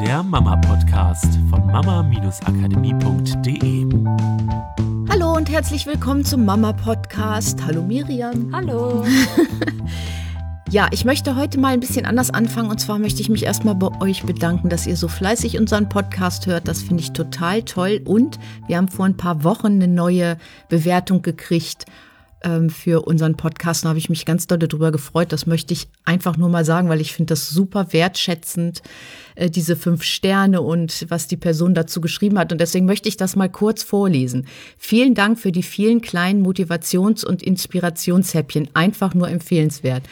der Mama-Podcast von mama-akademie.de. Hallo und herzlich willkommen zum Mama-Podcast. Hallo Miriam. Hallo. Ja, ich möchte heute mal ein bisschen anders anfangen und zwar möchte ich mich erstmal bei euch bedanken, dass ihr so fleißig unseren Podcast hört. Das finde ich total toll und wir haben vor ein paar Wochen eine neue Bewertung gekriegt ähm, für unseren Podcast. Da habe ich mich ganz doll darüber gefreut. Das möchte ich einfach nur mal sagen, weil ich finde das super wertschätzend, äh, diese fünf Sterne und was die Person dazu geschrieben hat. Und deswegen möchte ich das mal kurz vorlesen. Vielen Dank für die vielen kleinen Motivations- und Inspirationshäppchen. Einfach nur empfehlenswert.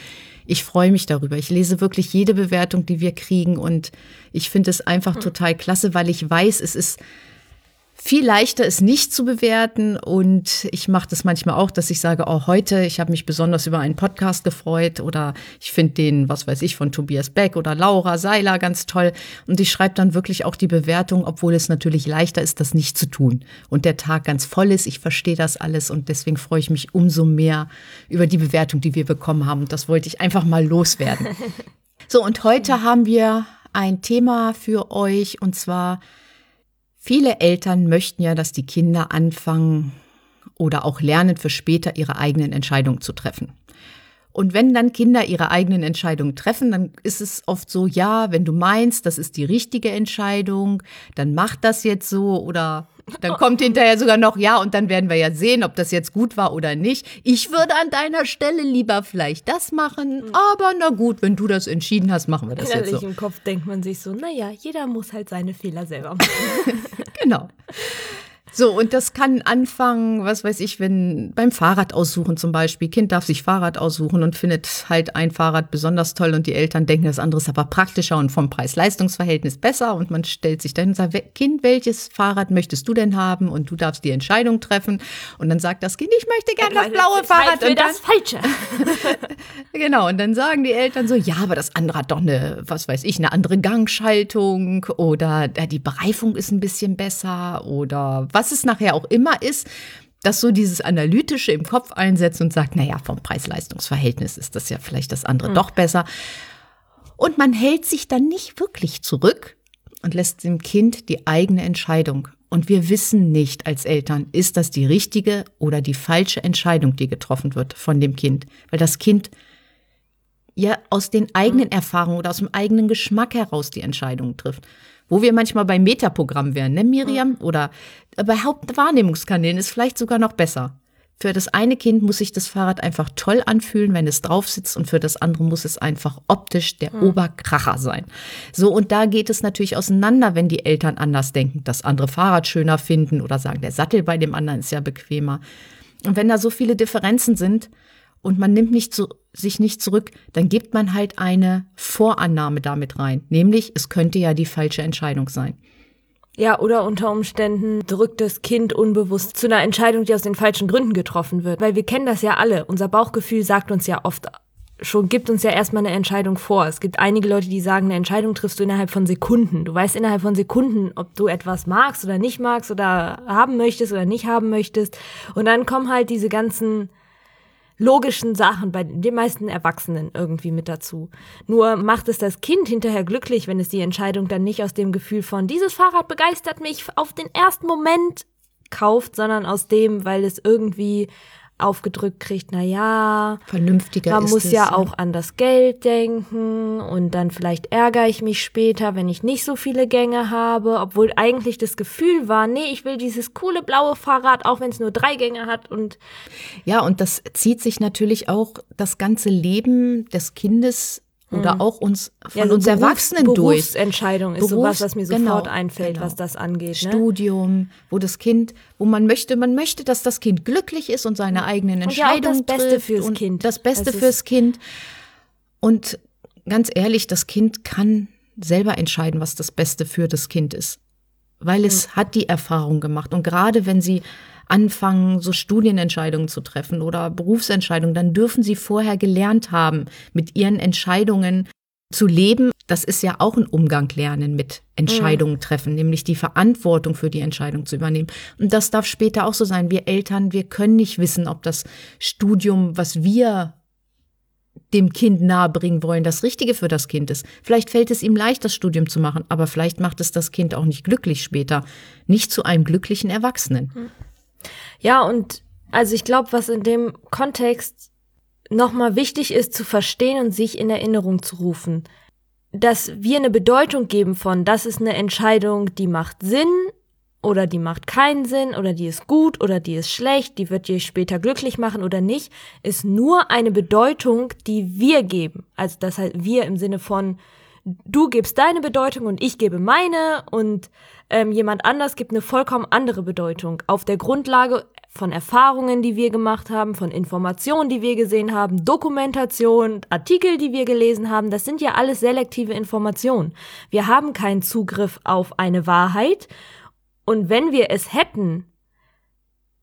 Ich freue mich darüber. Ich lese wirklich jede Bewertung, die wir kriegen und ich finde es einfach total klasse, weil ich weiß, es ist viel leichter, es nicht zu bewerten. Und ich mache das manchmal auch, dass ich sage, oh, heute, ich habe mich besonders über einen Podcast gefreut oder ich finde den, was weiß ich, von Tobias Beck oder Laura Seiler ganz toll. Und ich schreibe dann wirklich auch die Bewertung, obwohl es natürlich leichter ist, das nicht zu tun. Und der Tag ganz voll ist. Ich verstehe das alles und deswegen freue ich mich umso mehr über die Bewertung, die wir bekommen haben. Und das wollte ich einfach mal loswerden. So, und heute haben wir ein Thema für euch und zwar Viele Eltern möchten ja, dass die Kinder anfangen oder auch lernen, für später ihre eigenen Entscheidungen zu treffen. Und wenn dann Kinder ihre eigenen Entscheidungen treffen, dann ist es oft so, ja, wenn du meinst, das ist die richtige Entscheidung, dann mach das jetzt so oder dann kommt hinterher sogar noch, ja, und dann werden wir ja sehen, ob das jetzt gut war oder nicht. Ich würde an deiner Stelle lieber vielleicht das machen, aber na gut, wenn du das entschieden hast, machen wir das Innerlich jetzt so. im Kopf denkt man sich so, naja, jeder muss halt seine Fehler selber machen. Genau. So, und das kann anfangen, was weiß ich, wenn beim Fahrrad aussuchen zum Beispiel. Kind darf sich Fahrrad aussuchen und findet halt ein Fahrrad besonders toll und die Eltern denken, das andere ist aber praktischer und vom Preis-Leistungs-Verhältnis besser und man stellt sich dann und sagt, Kind, welches Fahrrad möchtest du denn haben? Und du darfst die Entscheidung treffen. Und dann sagt das Kind, ich möchte gerne das blaue Fahrrad. Für Und dann, das Falsche. Genau, und dann sagen die Eltern so, ja, aber das andere hat doch eine, was weiß ich, eine andere Gangschaltung oder die Bereifung ist ein bisschen besser oder was es nachher auch immer ist, dass so dieses Analytische im Kopf einsetzt und sagt, naja, vom Preis-Leistungs-Verhältnis ist das ja vielleicht das andere doch besser. Und man hält sich dann nicht wirklich zurück und lässt dem Kind die eigene Entscheidung. Und wir wissen nicht als Eltern, ist das die richtige oder die falsche Entscheidung, die getroffen wird von dem Kind. Weil das Kind ja aus den eigenen Erfahrungen oder aus dem eigenen Geschmack heraus die Entscheidungen trifft. Wo wir manchmal bei Metaprogramm wären, ne, Miriam? Oder bei Hauptwahrnehmungskanälen ist vielleicht sogar noch besser. Für das eine Kind muss sich das Fahrrad einfach toll anfühlen, wenn es drauf sitzt, und für das andere muss es einfach optisch der Oberkracher sein. So, und da geht es natürlich auseinander, wenn die Eltern anders denken, das andere Fahrrad schöner finden oder sagen, der Sattel bei dem anderen ist ja bequemer. Und wenn da so viele Differenzen sind und man nimmt nicht zu, sich nicht zurück, dann gibt man halt eine Vorannahme damit rein, nämlich es könnte ja die falsche Entscheidung sein. Ja, oder unter Umständen drückt das Kind unbewusst zu einer Entscheidung, die aus den falschen Gründen getroffen wird. Weil wir kennen das ja alle. Unser Bauchgefühl sagt uns ja oft schon, gibt uns ja erstmal eine Entscheidung vor. Es gibt einige Leute, die sagen, eine Entscheidung triffst du innerhalb von Sekunden. Du weißt innerhalb von Sekunden, ob du etwas magst oder nicht magst oder haben möchtest oder nicht haben möchtest. Und dann kommen halt diese ganzen logischen Sachen bei den meisten Erwachsenen irgendwie mit dazu. Nur macht es das Kind hinterher glücklich, wenn es die Entscheidung dann nicht aus dem Gefühl von dieses Fahrrad begeistert mich auf den ersten Moment kauft, sondern aus dem, weil es irgendwie aufgedrückt kriegt, na ja, Vernünftiger man muss es, ja auch an das Geld denken und dann vielleicht ärgere ich mich später, wenn ich nicht so viele Gänge habe, obwohl eigentlich das Gefühl war, nee, ich will dieses coole blaue Fahrrad, auch wenn es nur drei Gänge hat und Ja, und das zieht sich natürlich auch das ganze Leben des Kindes oder auch uns von Ja, so uns Berufs- Erwachsenen durch. Berufsentscheidung ist sowas, was mir Berufs- sofort genau, einfällt, genau. was das angeht. Ne? Studium, wo das Kind, wo man möchte, man möchte, dass das Kind glücklich ist und seine eigenen Und ja Entscheidungen das Beste trifft fürs und Kind. Das Beste Das fürs Kind. Und ganz ehrlich, das Kind kann selber entscheiden, was das Beste für das Kind ist, weil es hat die Erfahrung gemacht und gerade wenn sie anfangen, so Studienentscheidungen zu treffen oder Berufsentscheidungen, dann dürfen sie vorher gelernt haben, mit ihren Entscheidungen zu leben. Das ist ja auch ein Umgang lernen mit Entscheidungen treffen, nämlich die Verantwortung für die Entscheidung zu übernehmen. Und das darf später auch so sein. Wir Eltern, wir können nicht wissen, ob das Studium, was wir dem Kind nahebringen wollen, das Richtige für das Kind ist. Vielleicht fällt es ihm leicht, das Studium zu machen, aber vielleicht macht es das Kind auch nicht glücklich später, nicht zu einem glücklichen Erwachsenen. Ja, und also ich glaube, was in dem Kontext nochmal wichtig ist zu verstehen und sich in Erinnerung zu rufen, dass wir eine Bedeutung geben von, das ist eine Entscheidung, die macht Sinn oder die macht keinen Sinn oder die ist gut oder die ist schlecht, die wird dir später glücklich machen oder nicht, ist nur eine Bedeutung, die wir geben. Also das heißt wir im Sinne von, du gibst deine Bedeutung und ich gebe meine und ähm, jemand anders gibt eine vollkommen andere Bedeutung auf der Grundlage von Erfahrungen, die wir gemacht haben, von Informationen, die wir gesehen haben, Dokumentation, Artikel, die wir gelesen haben, das sind ja alles selektive Informationen. Wir haben keinen Zugriff auf eine Wahrheit und wenn wir es hätten,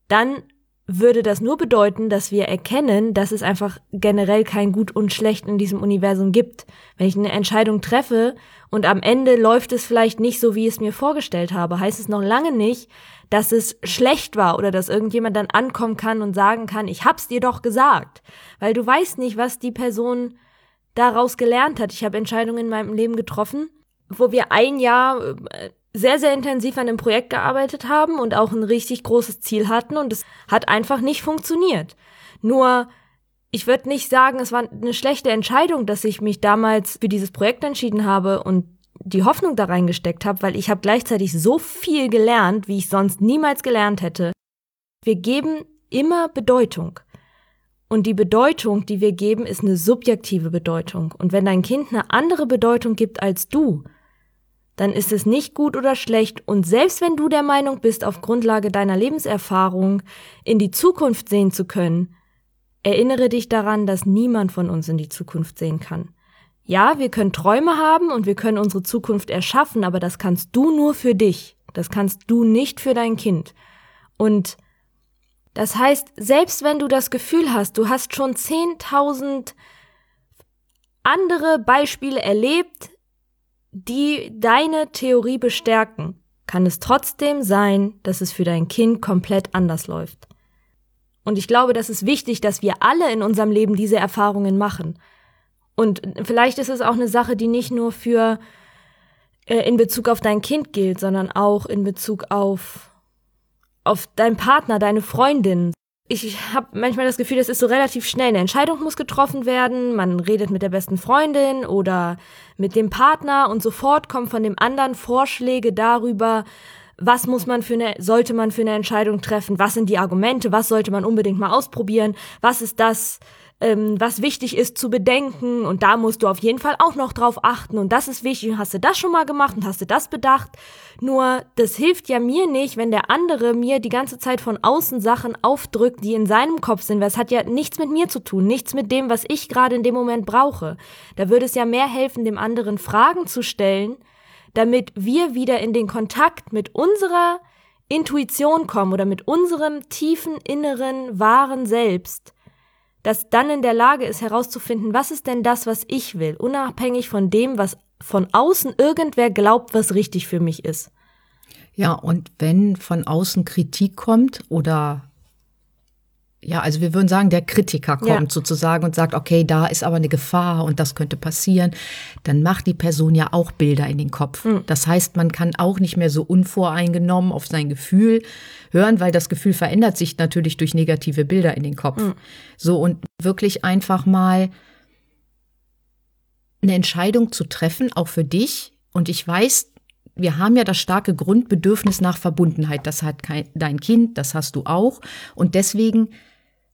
dann würde das nur bedeuten, dass wir erkennen, dass es einfach generell kein Gut und Schlecht in diesem Universum gibt. Wenn ich eine Entscheidung treffe und am Ende läuft es vielleicht nicht so, wie ich es mir vorgestellt habe, heißt es noch lange nicht, dass es schlecht war oder dass irgendjemand dann ankommen kann und sagen kann, ich hab's dir doch gesagt. Weil du weißt nicht, was die Person daraus gelernt hat. Ich habe Entscheidungen in meinem Leben getroffen, wo wir ein Jahr äh, sehr, sehr intensiv an dem Projekt gearbeitet haben und auch ein richtig großes Ziel hatten und es hat einfach nicht funktioniert. Nur, ich würde nicht sagen, es war eine schlechte Entscheidung, dass ich mich damals für dieses Projekt entschieden habe und die Hoffnung da reingesteckt habe, weil ich habe gleichzeitig so viel gelernt, wie ich sonst niemals gelernt hätte. Wir geben immer Bedeutung. Und die Bedeutung, die wir geben, ist eine subjektive Bedeutung. Und wenn dein Kind eine andere Bedeutung gibt als du, dann ist es nicht gut oder schlecht und selbst wenn du der Meinung bist, auf Grundlage deiner Lebenserfahrung in die Zukunft sehen zu können, erinnere dich daran, dass niemand von uns in die Zukunft sehen kann. Ja, wir können Träume haben und wir können unsere Zukunft erschaffen, aber das kannst du nur für dich. Das kannst du nicht für dein Kind. Und das heißt, selbst wenn du das Gefühl hast, du hast schon 10.000 andere Beispiele erlebt, die deine Theorie bestärken, kann es trotzdem sein, dass es für dein Kind komplett anders läuft. Und ich glaube, das ist wichtig, dass wir alle in unserem Leben diese Erfahrungen machen. Und vielleicht ist es auch eine Sache, die nicht nur für äh, in Bezug auf dein Kind gilt, sondern auch in Bezug auf auf deinen Partner, deine Freundin, ich habe manchmal das Gefühl, das ist so relativ schnell. Eine Entscheidung muss getroffen werden. Man redet mit der besten Freundin oder mit dem Partner und sofort kommen von dem anderen Vorschläge darüber, was muss man für eine, sollte man für eine Entscheidung treffen? Was sind die Argumente? Was sollte man unbedingt mal ausprobieren? Was ist das, ähm, was wichtig ist zu bedenken. Und da musst du auf jeden Fall auch noch drauf achten. Und das ist wichtig. Und hast du das schon mal gemacht und hast du das bedacht. Nur das hilft ja mir nicht, wenn der andere mir die ganze Zeit von außen Sachen aufdrückt, die in seinem Kopf sind, weil es hat ja nichts mit mir zu tun, nichts mit dem, was ich gerade in dem Moment brauche. Da würde es ja mehr helfen, dem anderen Fragen zu stellen, damit wir wieder in den Kontakt mit unserer Intuition kommen oder mit unserem tiefen inneren wahren Selbst das dann in der Lage ist herauszufinden, was ist denn das, was ich will, unabhängig von dem, was von außen irgendwer glaubt, was richtig für mich ist. Ja, und wenn von außen Kritik kommt oder ja, also wir würden sagen, der Kritiker kommt ja. sozusagen und sagt, okay, da ist aber eine Gefahr und das könnte passieren, dann macht die Person ja auch Bilder in den Kopf. Mhm. Das heißt, man kann auch nicht mehr so unvoreingenommen auf sein Gefühl hören, weil das Gefühl verändert sich natürlich durch negative Bilder in den Kopf. Mhm. So und wirklich einfach mal eine Entscheidung zu treffen, auch für dich. Und ich weiß, wir haben ja das starke Grundbedürfnis nach Verbundenheit. Das hat kein, dein Kind, das hast du auch. Und deswegen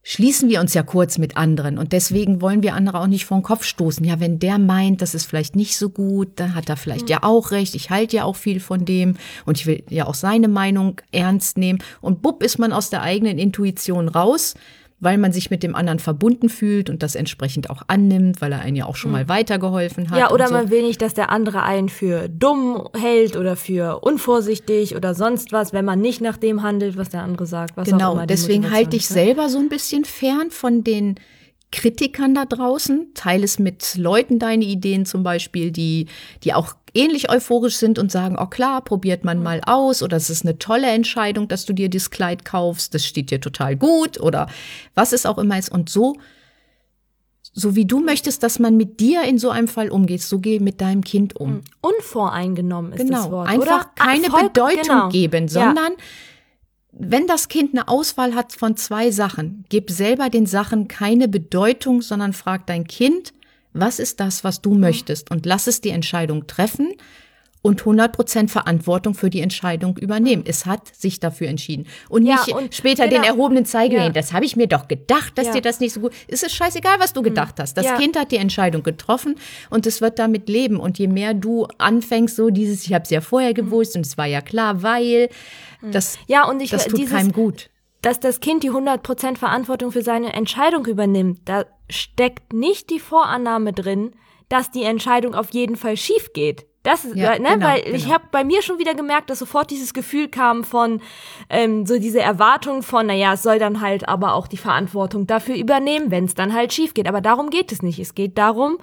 schließen wir uns ja kurz mit anderen und deswegen wollen wir andere auch nicht vor den Kopf stoßen. Ja, wenn der meint, das ist vielleicht nicht so gut, dann hat er vielleicht mhm. ja auch recht. Ich halte ja auch viel von dem und ich will ja auch seine Meinung ernst nehmen. Und bupp ist man aus der eigenen Intuition raus weil man sich mit dem anderen verbunden fühlt und das entsprechend auch annimmt, weil er einen ja auch schon mal hm. weitergeholfen hat. Ja, oder so. man will nicht, dass der andere einen für dumm hält oder für unvorsichtig oder sonst was, wenn man nicht nach dem handelt, was der andere sagt. Was genau, auch immer deswegen halte ich selber so ein bisschen fern von den Kritikern da draußen, teile es mit Leuten deine Ideen zum Beispiel, die, die auch ähnlich euphorisch sind und sagen, oh klar, probiert man mal aus oder es ist eine tolle Entscheidung, dass du dir das Kleid kaufst, das steht dir total gut oder was es auch immer ist. Und so so wie du möchtest, dass man mit dir in so einem Fall umgeht, so geh mit deinem Kind um. Mhm. Unvoreingenommen ist genau. das Wort. Einfach oder? keine Voll- Bedeutung genau. geben, sondern wenn das Kind eine Auswahl hat von zwei Sachen, gib selber den Sachen keine Bedeutung, sondern frag dein Kind, was ist das, was Mhm. du möchtest und lass es die Entscheidung treffen und 100% Verantwortung für die Entscheidung übernehmen. Es hat sich dafür entschieden. Und Ja, nicht und später genau. den erhobenen Zeigefinger. Ja. Das habe ich mir doch gedacht, dass Ja. dir das nicht so gut ist. Es scheißegal, was du gedacht hast. Das. Kind hat die Entscheidung getroffen und es wird damit leben. Und je mehr du anfängst, so dieses, ich habe es ja vorher gewusst und es war ja klar, weil das, Ja, und ich das tut dieses, keinem gut. dass das Kind die 100% Verantwortung für seine Entscheidung übernimmt, da steckt nicht die Vorannahme drin, dass die Entscheidung auf jeden Fall schief geht. Das ist, Ja, ne, genau, weil ich genau. habe bei mir schon wieder gemerkt, dass sofort dieses Gefühl kam von ähm, so diese Erwartung von, naja, es soll dann halt aber auch die Verantwortung dafür übernehmen, wenn es dann halt schief geht. Aber darum geht es nicht. Es geht darum,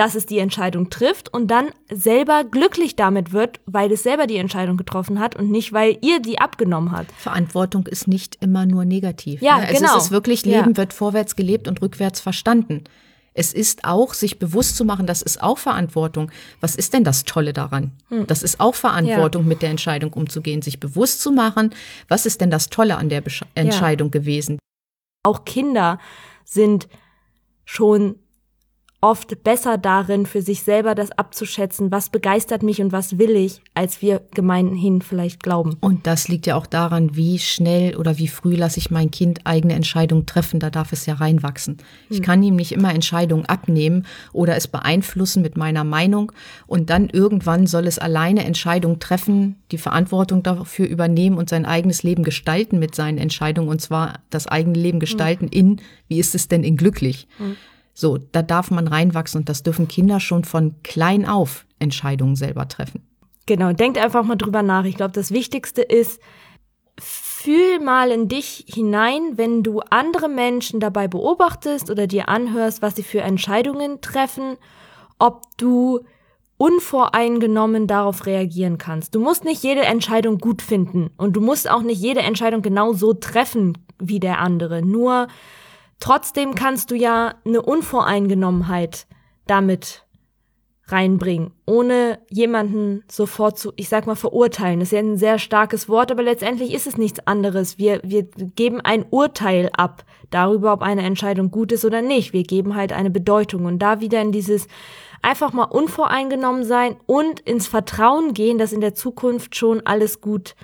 dass es die Entscheidung trifft und dann selber glücklich damit wird, weil es selber die Entscheidung getroffen hat und nicht, weil ihr die abgenommen hat. Verantwortung ist nicht immer nur negativ. Ja, ne? Also genau. Es ist wirklich, Ja. Leben wird vorwärts gelebt und rückwärts verstanden. Es ist auch, sich bewusst zu machen, das ist auch Verantwortung. Was ist denn das Tolle daran? Hm. Das ist auch Verantwortung, mit der Entscheidung umzugehen, sich bewusst zu machen, was ist denn das Tolle an der Besch Entscheidung gewesen? auch Kinder sind schon oft besser darin, für sich selber das abzuschätzen, was begeistert mich und was will ich, als wir gemeinhin vielleicht glauben. Und das liegt ja auch daran, wie schnell oder wie früh lasse ich mein Kind eigene Entscheidungen treffen. Da darf es ja reinwachsen. Ich kann ihm nicht immer Entscheidungen abnehmen oder es beeinflussen mit meiner Meinung. Und dann irgendwann soll es alleine Entscheidungen treffen, die Verantwortung dafür übernehmen und sein eigenes Leben gestalten mit seinen Entscheidungen. Und zwar das eigene Leben gestalten in, wie ist es denn in glücklich? So, da darf man reinwachsen und das dürfen Kinder schon von klein auf Entscheidungen selber treffen. Genau, denkt einfach mal drüber nach. Ich glaube, das Wichtigste ist, fühl mal in dich hinein, wenn du andere Menschen dabei beobachtest oder dir anhörst, was sie für Entscheidungen treffen, ob du unvoreingenommen darauf reagieren kannst. Du musst nicht jede Entscheidung gut finden und du musst auch nicht jede Entscheidung genau so treffen wie der andere. Nur trotzdem kannst du ja eine Unvoreingenommenheit damit reinbringen, ohne jemanden sofort zu, ich sag mal, verurteilen. Das ist ja ein sehr starkes Wort, aber letztendlich ist es nichts anderes. Wir, wir geben ein Urteil ab darüber, ob eine Entscheidung gut ist oder nicht. Wir geben halt eine Bedeutung und da wieder in dieses einfach mal unvoreingenommen sein und ins Vertrauen gehen, dass in der Zukunft schon alles gut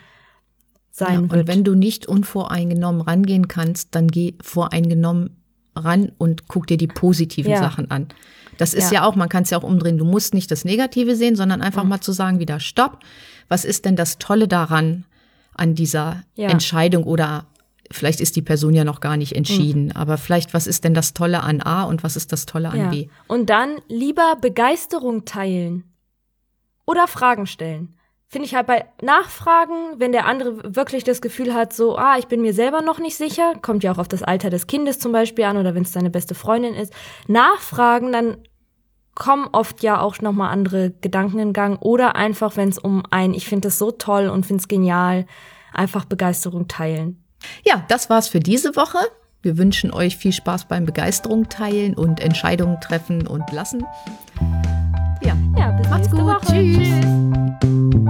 sein Ja, und wird. wenn du nicht unvoreingenommen rangehen kannst, dann geh voreingenommen ran und guck dir die positiven Ja. Sachen an. Das ist Ja. ja, auch, man kann es ja auch umdrehen. Du musst nicht das Negative sehen, sondern einfach mal zu sagen, wieder Stopp. Was ist denn das Tolle daran, an dieser Ja. Entscheidung oder vielleicht ist die Person ja noch gar nicht entschieden, aber vielleicht, was ist denn das Tolle an A und was ist das Tolle an. B? Und dann lieber Begeisterung teilen oder Fragen stellen. Finde ich halt bei Nachfragen, wenn der andere wirklich das Gefühl hat, so, ah, ich bin mir selber noch nicht sicher, kommt ja auch auf das Alter des Kindes zum Beispiel an oder wenn es deine beste Freundin ist. Nachfragen, dann kommen oft ja auch nochmal andere Gedanken in Gang oder einfach, wenn es um ein, ich finde das so toll und finde es genial, einfach Begeisterung teilen. Ja, das war's für diese Woche. Wir wünschen euch viel Spaß beim Begeisterung teilen und Entscheidungen treffen und lassen. Ja, Ja, bis macht's nächste gut. Woche. Tschüss.